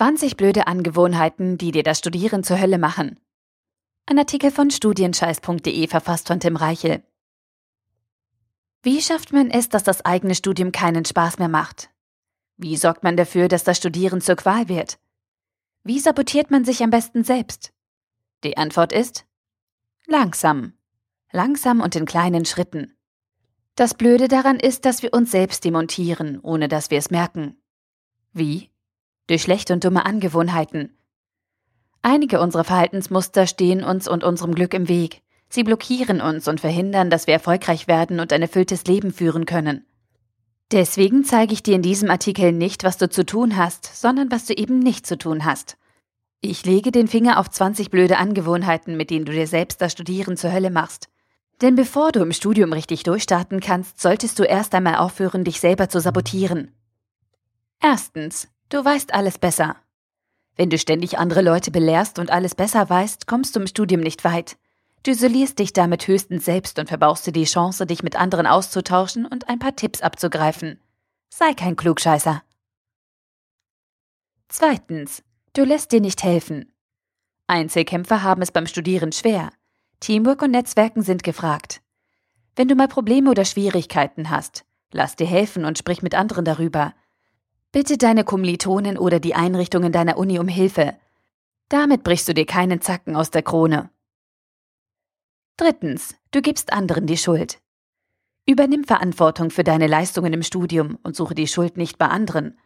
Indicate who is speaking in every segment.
Speaker 1: 20 blöde Angewohnheiten, die dir das Studieren zur Hölle machen. Ein Artikel von studienscheiß.de verfasst von Tim Reichel. Wie schafft man es, dass das eigene Studium keinen Spaß mehr macht? Wie sorgt man dafür, dass das Studieren zur Qual wird? Wie sabotiert man sich am besten selbst? Die Antwort ist langsam. Langsam und in kleinen Schritten. Das Blöde daran ist, dass wir uns selbst demontieren, ohne dass wir es merken. Wie? Durch schlechte und dumme Angewohnheiten. Einige unserer Verhaltensmuster stehen uns und unserem Glück im Weg. Sie blockieren uns und verhindern, dass wir erfolgreich werden und ein erfülltes Leben führen können. Deswegen zeige ich dir in diesem Artikel nicht, was du zu tun hast, sondern was du eben nicht zu tun hast. Ich lege den Finger auf 20 blöde Angewohnheiten, mit denen du dir selbst das Studieren zur Hölle machst. Denn bevor du im Studium richtig durchstarten kannst, solltest du erst einmal aufhören, dich selber zu sabotieren. Erstens, Du weißt alles besser. Wenn du ständig andere Leute belehrst und alles besser weißt, kommst du im Studium nicht weit. Du isolierst dich damit höchstens selbst und verbaust dir die Chance, dich mit anderen auszutauschen und ein paar Tipps abzugreifen. Sei kein Klugscheißer. Zweitens, du lässt dir nicht helfen. Einzelkämpfer haben es beim Studieren schwer. Teamwork und Netzwerken sind gefragt. Wenn du mal Probleme oder Schwierigkeiten hast, lass dir helfen und sprich mit anderen darüber. Bitte deine Kommilitonen oder die Einrichtungen deiner Uni um Hilfe. Damit brichst du dir keinen Zacken aus der Krone. Drittens, du gibst anderen die Schuld. Übernimm Verantwortung für deine Leistungen im Studium und suche die Schuld nicht bei anderen.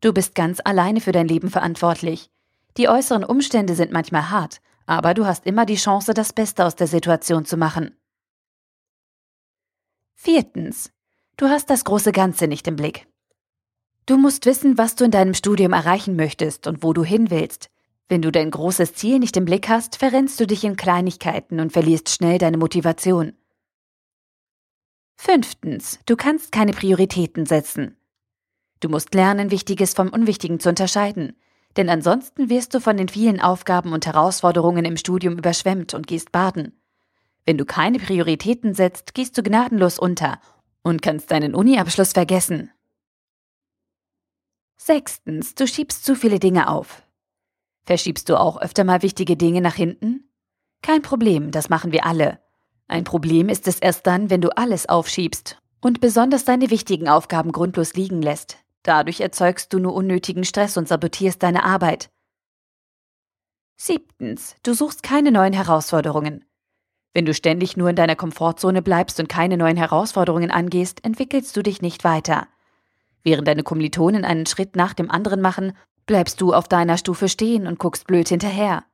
Speaker 1: Du bist ganz alleine für dein Leben verantwortlich. Die äußeren Umstände sind manchmal hart, aber du hast immer die Chance, das Beste aus der Situation zu machen. Viertens, du hast das große Ganze nicht im Blick. Du musst wissen, was du in deinem Studium erreichen möchtest und wo du hin willst. Wenn du dein großes Ziel nicht im Blick hast, verrennst du dich in Kleinigkeiten und verlierst schnell deine Motivation. Fünftens, du kannst keine Prioritäten setzen. Du musst lernen, Wichtiges vom Unwichtigen zu unterscheiden, denn ansonsten wirst du von den vielen Aufgaben und Herausforderungen im Studium überschwemmt und gehst baden. Wenn du keine Prioritäten setzt, gehst du gnadenlos unter und kannst deinen Uniabschluss vergessen. Sechstens, du schiebst zu viele Dinge auf. Verschiebst du auch öfter mal wichtige Dinge nach hinten? Kein Problem, das machen wir alle. Ein Problem ist es erst dann, wenn du alles aufschiebst und besonders deine wichtigen Aufgaben grundlos liegen lässt. Dadurch erzeugst du nur unnötigen Stress und sabotierst deine Arbeit. Siebtens, du suchst keine neuen Herausforderungen. Wenn du ständig nur in deiner Komfortzone bleibst und keine neuen Herausforderungen angehst, entwickelst du dich nicht weiter. Während deine Kommilitonen einen Schritt nach dem anderen machen, bleibst du auf deiner Stufe stehen und guckst blöd hinterher.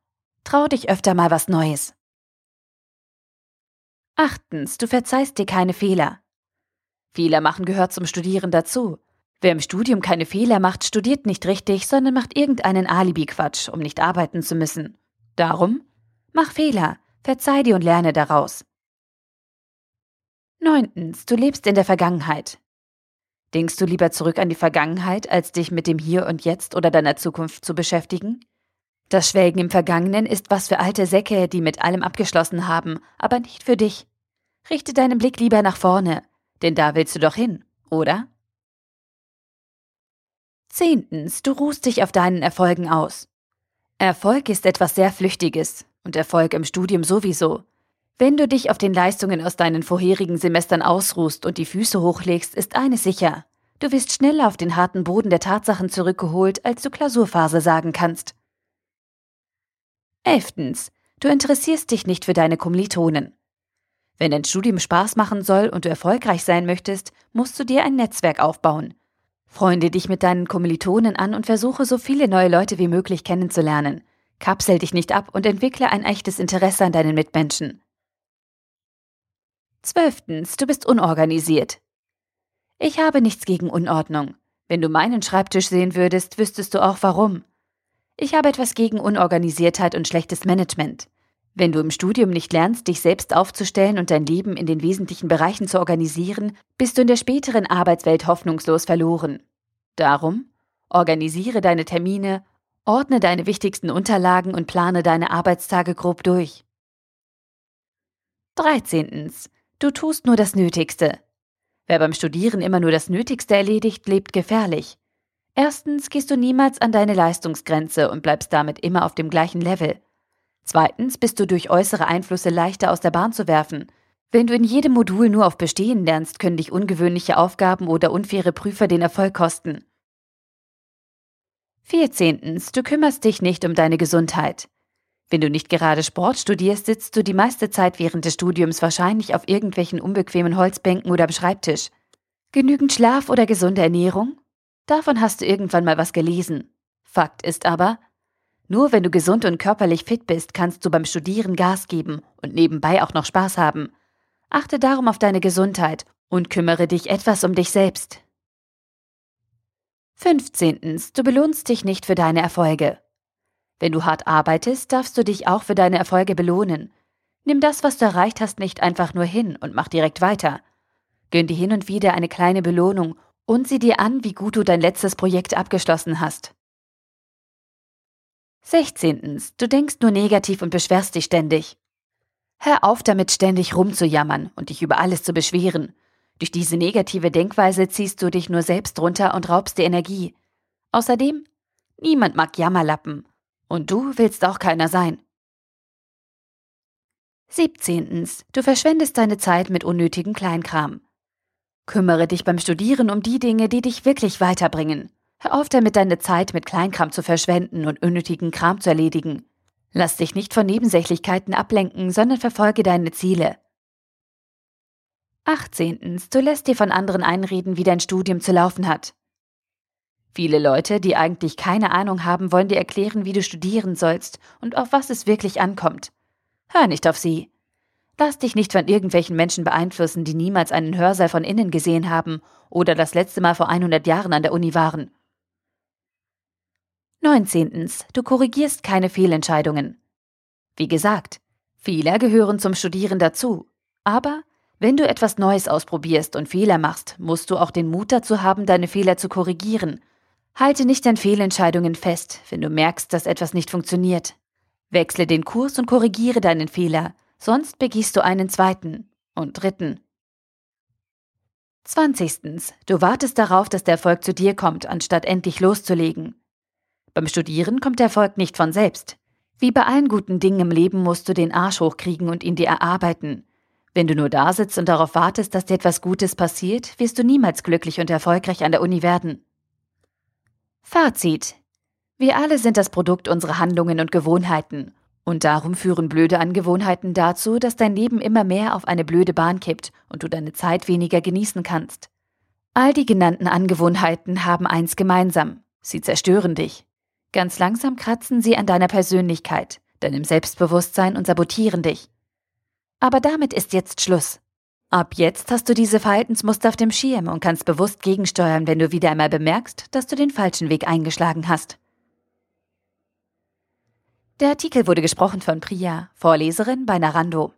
Speaker 1: Trau dich öfter mal was Neues. Achtens, du verzeihst dir keine Fehler. Fehler machen gehört zum Studieren dazu. Wer im Studium keine Fehler macht, studiert nicht richtig, sondern macht irgendeinen Alibi-Quatsch, um nicht arbeiten zu müssen. Darum, mach Fehler, verzeih dir und lerne daraus. Neuntens, du lebst in der Vergangenheit. Denkst du lieber zurück an die Vergangenheit, als dich mit dem Hier und Jetzt oder deiner Zukunft zu beschäftigen? Das Schwelgen im Vergangenen ist was für alte Säcke, die mit allem abgeschlossen haben, aber nicht für dich. Richte deinen Blick lieber nach vorne, denn da willst du doch hin, oder? Zehntens, du ruhst dich auf deinen Erfolgen aus. Erfolg ist etwas sehr Flüchtiges und Erfolg im Studium sowieso. Wenn du dich auf den Leistungen aus deinen vorherigen Semestern ausruhst und die Füße hochlegst, ist eines sicher. Du wirst schneller auf den harten Boden der Tatsachen zurückgeholt, als du Klausurphase sagen kannst. Elftens. Du interessierst dich nicht für deine Kommilitonen. Wenn dein Studium Spaß machen soll und du erfolgreich sein möchtest, musst du dir ein Netzwerk aufbauen. Freunde dich mit deinen Kommilitonen an und versuche so viele neue Leute wie möglich kennenzulernen. Kapsel dich nicht ab und entwickle ein echtes Interesse an deinen Mitmenschen. Zwölftens, du bist unorganisiert. Ich habe nichts gegen Unordnung. Wenn du meinen Schreibtisch sehen würdest, wüsstest du auch warum. Ich habe etwas gegen Unorganisiertheit und schlechtes Management. Wenn du im Studium nicht lernst, dich selbst aufzustellen und dein Leben in den wesentlichen Bereichen zu organisieren, bist du in der späteren Arbeitswelt hoffnungslos verloren. Darum, organisiere deine Termine, ordne deine wichtigsten Unterlagen und plane deine Arbeitstage grob durch. 13. Du tust nur das Nötigste. Wer beim Studieren immer nur das Nötigste erledigt, lebt gefährlich. Erstens gehst du niemals an deine Leistungsgrenze und bleibst damit immer auf dem gleichen Level. Zweitens bist du durch äußere Einflüsse leichter aus der Bahn zu werfen. Wenn du in jedem Modul nur auf Bestehen lernst, können dich ungewöhnliche Aufgaben oder unfaire Prüfer den Erfolg kosten. Vierzehntens, du kümmerst dich nicht um deine Gesundheit. Wenn du nicht gerade Sport studierst, sitzt du die meiste Zeit während des Studiums wahrscheinlich auf irgendwelchen unbequemen Holzbänken oder am Schreibtisch. Genügend Schlaf oder gesunde Ernährung? Davon hast du irgendwann mal was gelesen. Fakt ist aber, nur wenn du gesund und körperlich fit bist, kannst du beim Studieren Gas geben und nebenbei auch noch Spaß haben. Achte darum auf deine Gesundheit und kümmere dich etwas um dich selbst. 15. Du belohnst dich nicht für deine Erfolge. Wenn du hart arbeitest, darfst du dich auch für deine Erfolge belohnen. Nimm das, was du erreicht hast, nicht einfach nur hin und mach direkt weiter. Gönn dir hin und wieder eine kleine Belohnung und sieh dir an, wie gut du dein letztes Projekt abgeschlossen hast. 16. Du denkst nur negativ und beschwerst dich ständig. Hör auf damit, ständig rumzujammern und dich über alles zu beschweren. Durch diese negative Denkweise ziehst du dich nur selbst runter und raubst dir Energie. Außerdem, niemand mag Jammerlappen. Und du willst auch keiner sein. 17. Du verschwendest deine Zeit mit unnötigem Kleinkram. Kümmere dich beim Studieren um die Dinge, die dich wirklich weiterbringen. Hör auf damit, deine Zeit mit Kleinkram zu verschwenden und unnötigen Kram zu erledigen. Lass dich nicht von Nebensächlichkeiten ablenken, sondern verfolge deine Ziele. 18. Du lässt dir von anderen einreden, wie dein Studium zu laufen hat. Viele Leute, die eigentlich keine Ahnung haben, wollen dir erklären, wie du studieren sollst und auf was es wirklich ankommt. Hör nicht auf sie. Lass dich nicht von irgendwelchen Menschen beeinflussen, die niemals einen Hörsaal von innen gesehen haben oder das letzte Mal vor 100 Jahren an der Uni waren. 19. Du korrigierst keine Fehlentscheidungen. Wie gesagt, Fehler gehören zum Studieren dazu, aber wenn du etwas Neues ausprobierst und Fehler machst, musst du auch den Mut dazu haben, deine Fehler zu korrigieren. Halte nicht an Fehlentscheidungen fest, wenn du merkst, dass etwas nicht funktioniert. Wechsle den Kurs und korrigiere deinen Fehler, sonst begehst du einen zweiten und dritten. 20. Du wartest darauf, dass der Erfolg zu dir kommt, anstatt endlich loszulegen. Beim Studieren kommt der Erfolg nicht von selbst. Wie bei allen guten Dingen im Leben musst du den Arsch hochkriegen und ihn dir erarbeiten. Wenn du nur da sitzt und darauf wartest, dass dir etwas Gutes passiert, wirst du niemals glücklich und erfolgreich an der Uni werden. Fazit. Wir alle sind das Produkt unserer Handlungen und Gewohnheiten. Und darum führen blöde Angewohnheiten dazu, dass dein Leben immer mehr auf eine blöde Bahn kippt und du deine Zeit weniger genießen kannst. All die genannten Angewohnheiten haben eins gemeinsam. Sie zerstören dich. Ganz langsam kratzen sie an deiner Persönlichkeit, deinem Selbstbewusstsein und sabotieren dich. Aber damit ist jetzt Schluss. Ab jetzt hast du diese Verhaltensmuster auf dem Schirm und kannst bewusst gegensteuern, wenn du wieder einmal bemerkst, dass du den falschen Weg eingeschlagen hast. Der Artikel wurde gesprochen von Priya, Vorleserin bei Narando.